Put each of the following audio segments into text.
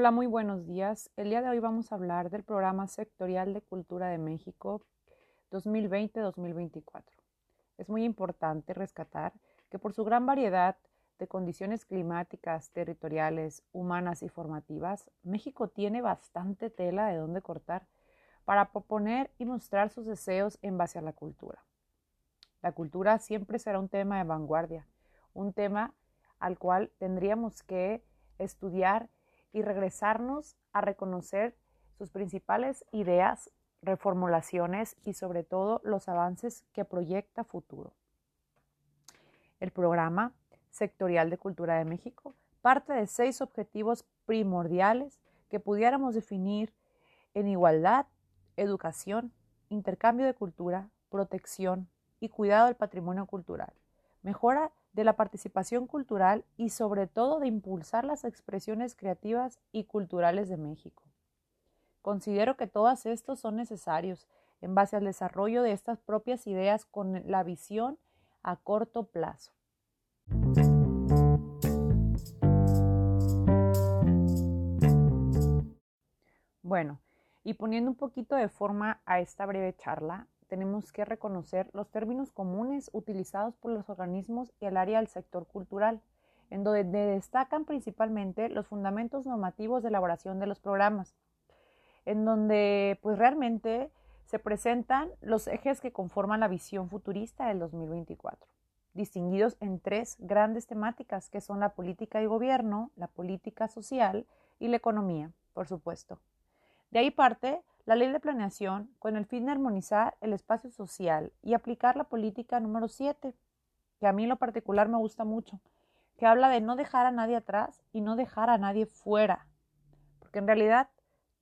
Hola, muy buenos días. El día de hoy vamos a hablar del programa sectorial de Cultura de México 2020-2024. Es muy importante rescatar que por su gran variedad de condiciones climáticas, territoriales, humanas y formativas, México tiene bastante tela de dónde cortar para proponer y mostrar sus deseos en base a la cultura. La cultura siempre será un tema de vanguardia, un tema al cual tendríamos que estudiar y regresarnos a reconocer sus principales ideas, reformulaciones y sobre todo los avances que proyecta futuro. El programa sectorial de Cultura de México parte de seis objetivos primordiales que pudiéramos definir en igualdad, educación, intercambio de cultura, protección y cuidado del patrimonio cultural, mejora de la participación cultural y sobre todo de impulsar las expresiones creativas y culturales de México. Considero que todos estos son necesarios en base al desarrollo de estas propias ideas con la visión a corto plazo. Bueno, y poniendo un poquito de forma a esta breve charla, tenemos que reconocer los términos comunes utilizados por los organismos y el área del sector cultural, en donde destacan principalmente los fundamentos normativos de elaboración de los programas, en donde pues realmente se presentan los ejes que conforman la visión futurista del 2024, distinguidos en tres grandes temáticas que son la política y gobierno, la política social y la economía, por supuesto. De ahí parte la ley de planeación con el fin de armonizar el espacio social y aplicar la política número 7, que a mí en lo particular me gusta mucho, que habla de no dejar a nadie atrás y no dejar a nadie fuera, porque en realidad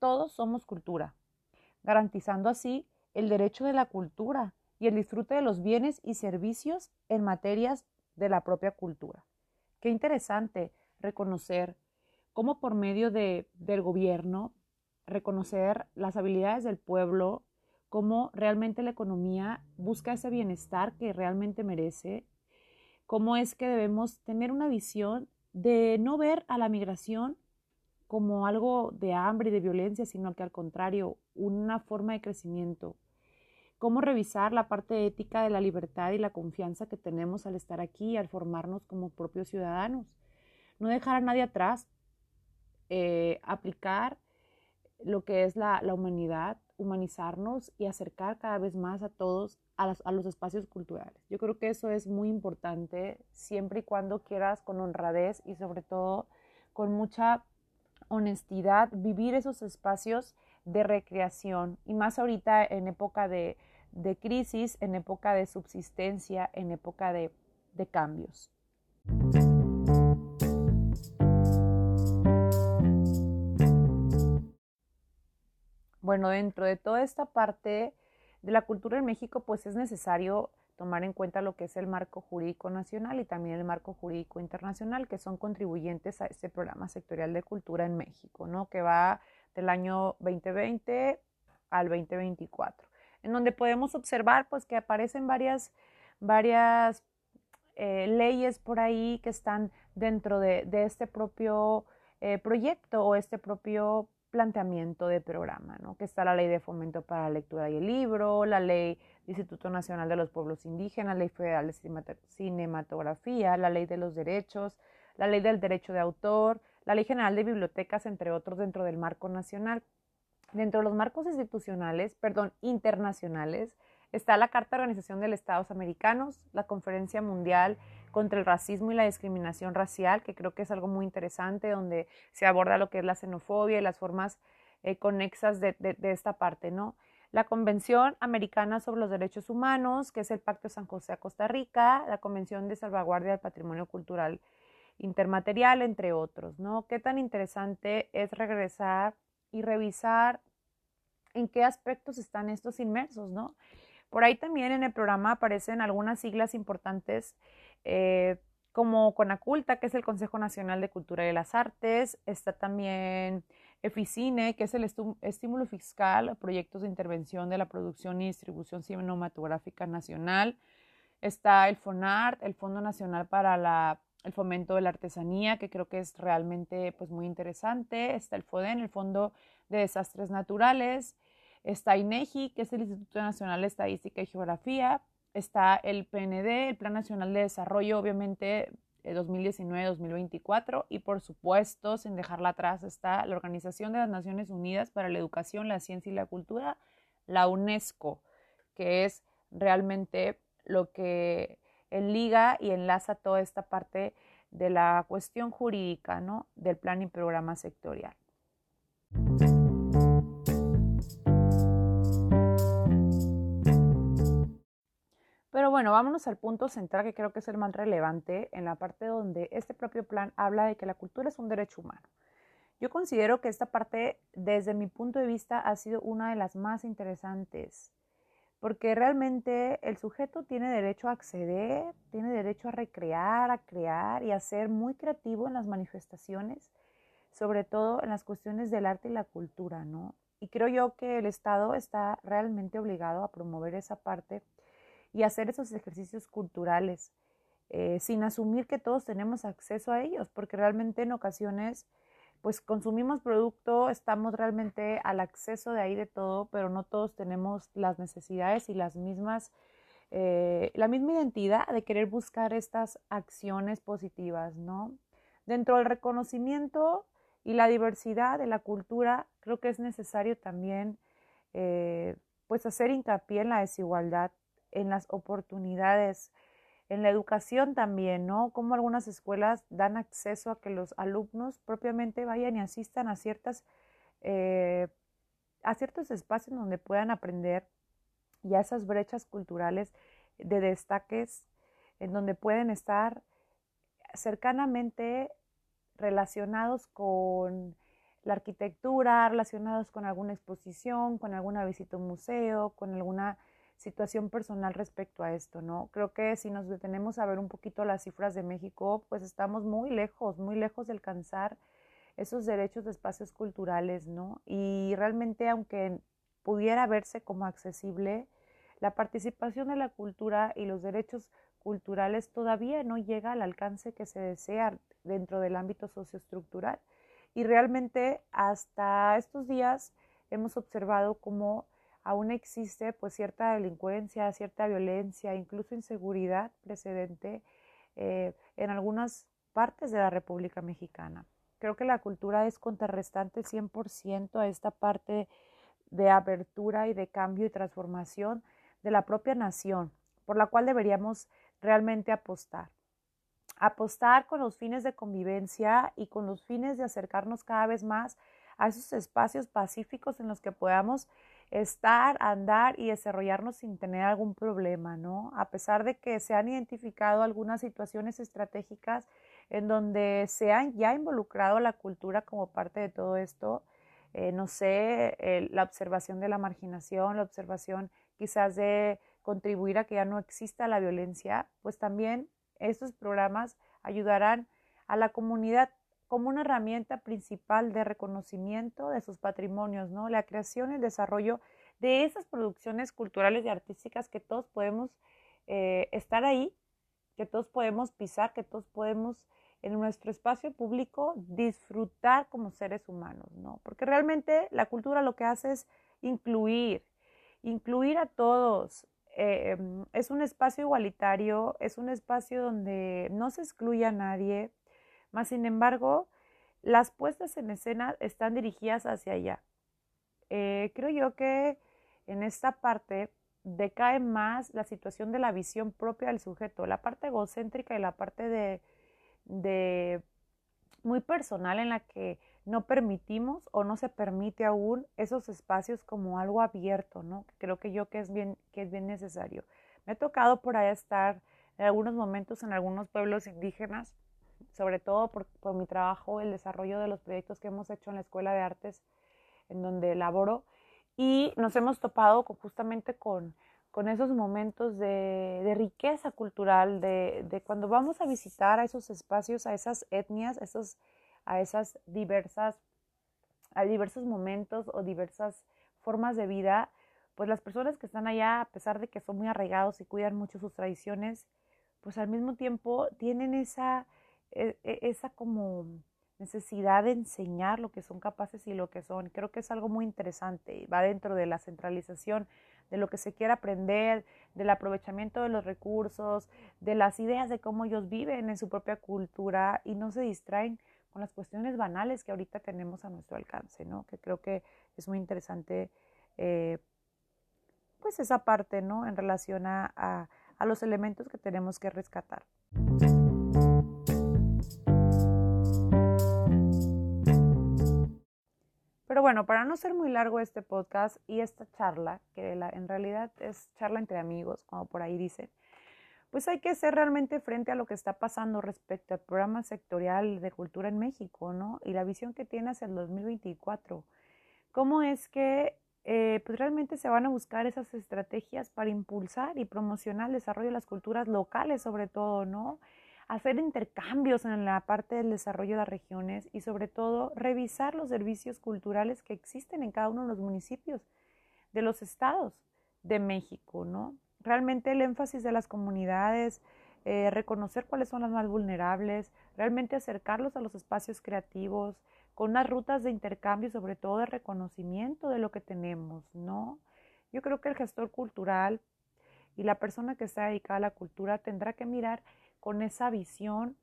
todos somos cultura, garantizando así el derecho de la cultura y el disfrute de los bienes y servicios en materias de la propia cultura. Qué interesante reconocer cómo por medio de, del gobierno reconocer las habilidades del pueblo, cómo realmente la economía busca ese bienestar que realmente merece, cómo es que debemos tener una visión de no ver a la migración como algo de hambre y de violencia, sino que al contrario, una forma de crecimiento. Cómo revisar la parte ética de la libertad y la confianza que tenemos al estar aquí, al formarnos como propios ciudadanos. No dejar a nadie atrás, eh, aplicar lo que es la, humanidad, humanizarnos y acercar cada vez más a todos a, a, los espacios culturales. Yo creo que eso es muy importante siempre y cuando quieras con honradez y sobre todo con mucha honestidad vivir esos espacios de recreación y más ahorita en época de, de crisis, en época de subsistencia, en época de, de cambios. Bueno, dentro de toda esta parte de la cultura en México, pues es necesario tomar en cuenta lo que es el marco jurídico nacional y también el marco jurídico internacional, que son contribuyentes a este programa sectorial de cultura en México, ¿no? Que va del año 2020 al 2024, en donde podemos observar, pues, que aparecen varias, varias eh, leyes por ahí que están dentro de, este propio eh, proyecto o este propio planteamiento de programa, ¿no? que está la ley de fomento para la lectura y el libro, la ley del Instituto Nacional de los Pueblos Indígenas, la ley federal de cinematografía, la ley de los derechos, la ley del derecho de autor, la ley general de bibliotecas, entre otros, dentro del marco nacional. Dentro de los marcos institucionales, perdón, internacionales, está la Carta de Organización de los Estados Americanos, la Conferencia Mundial contra el racismo y la discriminación racial, que creo que es algo muy interesante, donde se aborda lo que es la xenofobia y las formas eh, conexas de, esta parte, ¿no? La Convención Americana sobre los Derechos Humanos, que es el Pacto de San José a Costa Rica, la Convención de Salvaguardia del Patrimonio Cultural Intermaterial, entre otros, ¿no? Qué tan interesante es regresar y revisar en qué aspectos están estos inmersos, ¿no? Por ahí también en el programa aparecen algunas siglas importantes eh, como CONACULTA, que es el Consejo Nacional de Cultura y las Artes, está también EFICINE, que es el estímulo fiscal proyectos de intervención de la producción y distribución cinematográfica nacional, está el FONART, el Fondo Nacional para la el fomento de la artesanía, que creo que es realmente pues, muy interesante. Está el FODEN, el Fondo de Desastres Naturales. Está INEGI, que es el Instituto Nacional de Estadística y Geografía. Está el PND, el Plan Nacional de Desarrollo, obviamente 2019-2024. Y por supuesto, sin dejarla atrás, está la Organización de las Naciones Unidas para la Educación, la Ciencia y la Cultura, la UNESCO, que es realmente lo que liga y enlaza toda esta parte de la cuestión jurídica ¿no? del plan y programa sectorial. Pero bueno, vámonos al punto central que creo que es el más relevante en la parte donde este propio plan habla de que la cultura es un derecho humano. Yo considero que esta parte, desde mi punto de vista, ha sido una de las más interesantes porque realmente el sujeto tiene derecho a acceder, tiene derecho a recrear, a crear y a ser muy creativo en las manifestaciones, sobre todo en las cuestiones del arte y la cultura, ¿no? Y creo yo que el Estado está realmente obligado a promover esa parte y hacer esos ejercicios culturales, eh, sin asumir que todos tenemos acceso a ellos, porque realmente en ocasiones pues consumimos producto, estamos realmente al acceso de ahí de todo, pero no todos tenemos las necesidades y las mismas, eh, la misma identidad de querer buscar estas acciones positivas, ¿no? Dentro del reconocimiento y la diversidad de la cultura, creo que es necesario también, eh, pues, hacer hincapié en la desigualdad, en las oportunidades, en la educación también, ¿no? Como algunas escuelas dan acceso a que los alumnos propiamente vayan y asistan a ciertas, eh, a ciertos espacios donde puedan aprender y a esas brechas culturales de destaques en donde pueden estar cercanamente relacionados con la arquitectura, relacionados con alguna exposición, con alguna visita a un museo, con alguna situación personal respecto a esto, ¿no? Creo que si nos detenemos a ver un poquito las cifras de México, pues estamos muy lejos, muy lejos de alcanzar esos derechos de espacios culturales, ¿no? Y realmente, aunque pudiera verse como accesible, la participación de la cultura y los derechos culturales todavía no llega al alcance que se desea dentro del ámbito socioestructural. Y realmente hasta estos días hemos observado cómo aún existe pues cierta delincuencia, cierta violencia, incluso inseguridad precedente eh, en algunas partes de la República Mexicana. Creo que la cultura es contrarrestante 100% a esta parte de apertura y de cambio y transformación de la propia nación, por la cual deberíamos realmente apostar. Apostar con los fines de convivencia y con los fines de acercarnos cada vez más a esos espacios pacíficos en los que podamos estar, andar y desarrollarnos sin tener algún problema, ¿no? A pesar de que se han identificado algunas situaciones estratégicas en donde se han ya involucrado la cultura como parte de todo esto, eh, no sé, la observación de la marginación, la observación quizás de contribuir a que ya no exista la violencia, pues también estos programas ayudarán a la comunidad como una herramienta principal de reconocimiento de sus patrimonios, ¿no? La creación y el desarrollo de esas producciones culturales y artísticas que todos podemos eh, estar ahí, que todos podemos pisar, que todos podemos en nuestro espacio público disfrutar como seres humanos, ¿no? Porque realmente la cultura lo que hace es incluir, incluir a todos. Eh, es un espacio igualitario, es un espacio donde no se excluye a nadie, más sin embargo, las puestas en escena están dirigidas hacia allá. Eh, creo yo que en esta parte decae más la situación de la visión propia del sujeto, la parte egocéntrica y la parte de, de muy personal en la que no permitimos o no se permite aún esos espacios como algo abierto, ¿no? Creo que yo que es bien, que es bien necesario. Me ha tocado por ahí estar en algunos momentos en algunos pueblos indígenas sobre todo por, mi trabajo, el desarrollo de los proyectos que hemos hecho en la Escuela de Artes, en donde laboro, y nos hemos topado justamente con, con esos momentos de, riqueza cultural, de, cuando vamos a visitar a esos espacios, a esas etnias, esos, a esas diversas, a diversos momentos o diversas formas de vida, pues las personas que están allá, a pesar de que son muy arraigados y cuidan mucho sus tradiciones, pues al mismo tiempo tienen esa, esa como necesidad de enseñar lo que son capaces y lo que son. Creo que es algo muy interesante. Va dentro de la centralización de lo que se quiere aprender, del aprovechamiento de los recursos, de las ideas de cómo ellos viven en su propia cultura y no se distraen con las cuestiones banales que ahorita tenemos a nuestro alcance, ¿no? Que creo que es muy interesante, eh, pues esa parte, ¿no? En relación a, a los elementos que tenemos que rescatar. Pero bueno, para no ser muy largo este podcast y esta charla, que en realidad es charla entre amigos, como por ahí dicen, pues hay que ser realmente frente a lo que está pasando respecto al programa sectorial de cultura en México, ¿no? Y la visión que tiene hacia el 2024. ¿Cómo es que eh, pues realmente se van a buscar esas estrategias para impulsar y promocionar el desarrollo de las culturas locales, sobre todo, ¿no? Hacer intercambios en la parte del desarrollo de las regiones y sobre todo revisar los servicios culturales que existen en cada uno de los municipios de los estados de México, ¿no? Realmente el énfasis de las comunidades, eh, reconocer cuáles son las más vulnerables, realmente acercarlos a los espacios creativos, con unas rutas de intercambio, sobre todo de reconocimiento de lo que tenemos, ¿no? Yo creo que el gestor cultural y la persona que está dedicada a la cultura tendrá que mirar con esa visión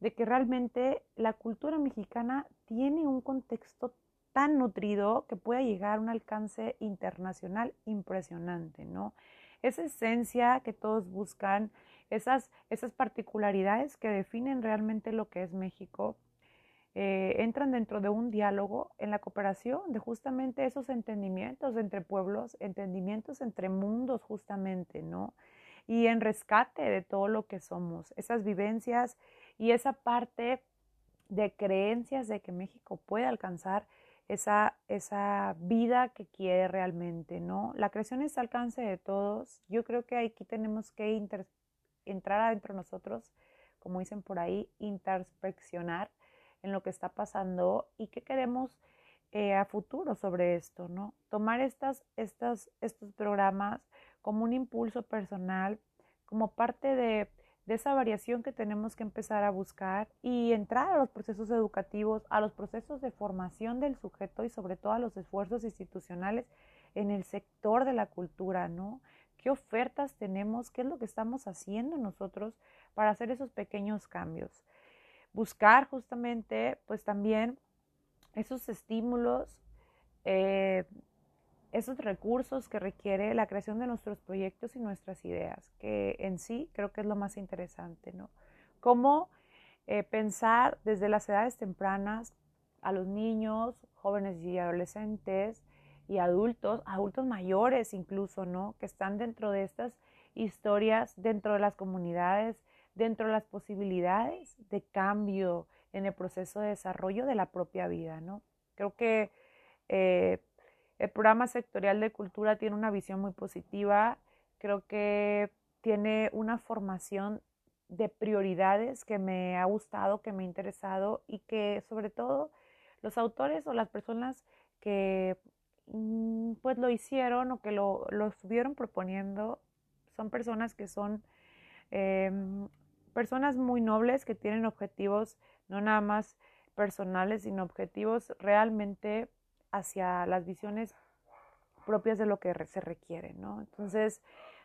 de que realmente la cultura mexicana tiene un contexto tan nutrido que pueda llegar a un alcance internacional impresionante, ¿no? Esa esencia que todos buscan, esas, esas particularidades que definen realmente lo que es México, eh, entran dentro de un diálogo en la cooperación de justamente esos entendimientos entre pueblos, entendimientos entre mundos justamente, ¿no? Y en rescate de todo lo que somos, esas vivencias y esa parte de creencias de que México puede alcanzar esa, esa vida que quiere realmente, ¿no? La creación es alcance de todos. Yo creo que aquí tenemos que entrar adentro de nosotros, como dicen por ahí, introspeccionar en lo que está pasando y qué queremos eh, a futuro sobre esto, ¿no? Tomar estas, estas, estos programas como un impulso personal, como parte de, esa variación que tenemos que empezar a buscar y entrar a los procesos educativos, a los procesos de formación del sujeto y sobre todo a los esfuerzos institucionales en el sector de la cultura, ¿no? ¿Qué ofertas tenemos? ¿Qué es lo que estamos haciendo nosotros para hacer esos pequeños cambios? Buscar justamente, pues también esos estímulos eh, esos recursos que requiere la creación de nuestros proyectos y nuestras ideas, que en sí creo que es lo más interesante, ¿no? Cómo eh, pensar desde las edades tempranas a los niños, jóvenes y adolescentes y adultos, adultos mayores incluso, ¿no? Que están dentro de estas historias, dentro de las comunidades, dentro de las posibilidades de cambio en el proceso de desarrollo de la propia vida, ¿no? Creo que eh, el programa sectorial de cultura tiene una visión muy positiva, creo que tiene una formación de prioridades que me ha gustado, que me ha interesado y que sobre todo los autores o las personas que mm, pues lo hicieron o que lo, estuvieron proponiendo son personas que son em, personas muy nobles que tienen objetivos no nada más personales sino objetivos realmente hacia las visiones propias de lo que se requiere, ¿no? Entonces,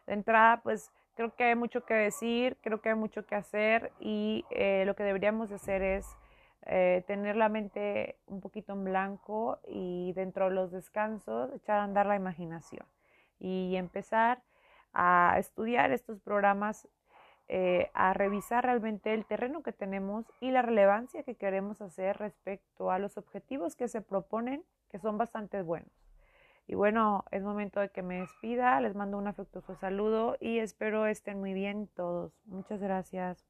de entrada, pues creo que hay mucho que decir, creo que hay mucho que hacer y eh, lo que deberíamos hacer es eh, tener la mente un poquito en blanco y dentro de los descansos echar a andar la imaginación y empezar a estudiar estos programas, eh, a revisar realmente el terreno que tenemos y la relevancia que queremos hacer respecto a los objetivos que se proponen que son bastante buenos. Y bueno, es momento de que me despida, les mando un afectuoso saludo y espero estén muy bien todos. Muchas gracias.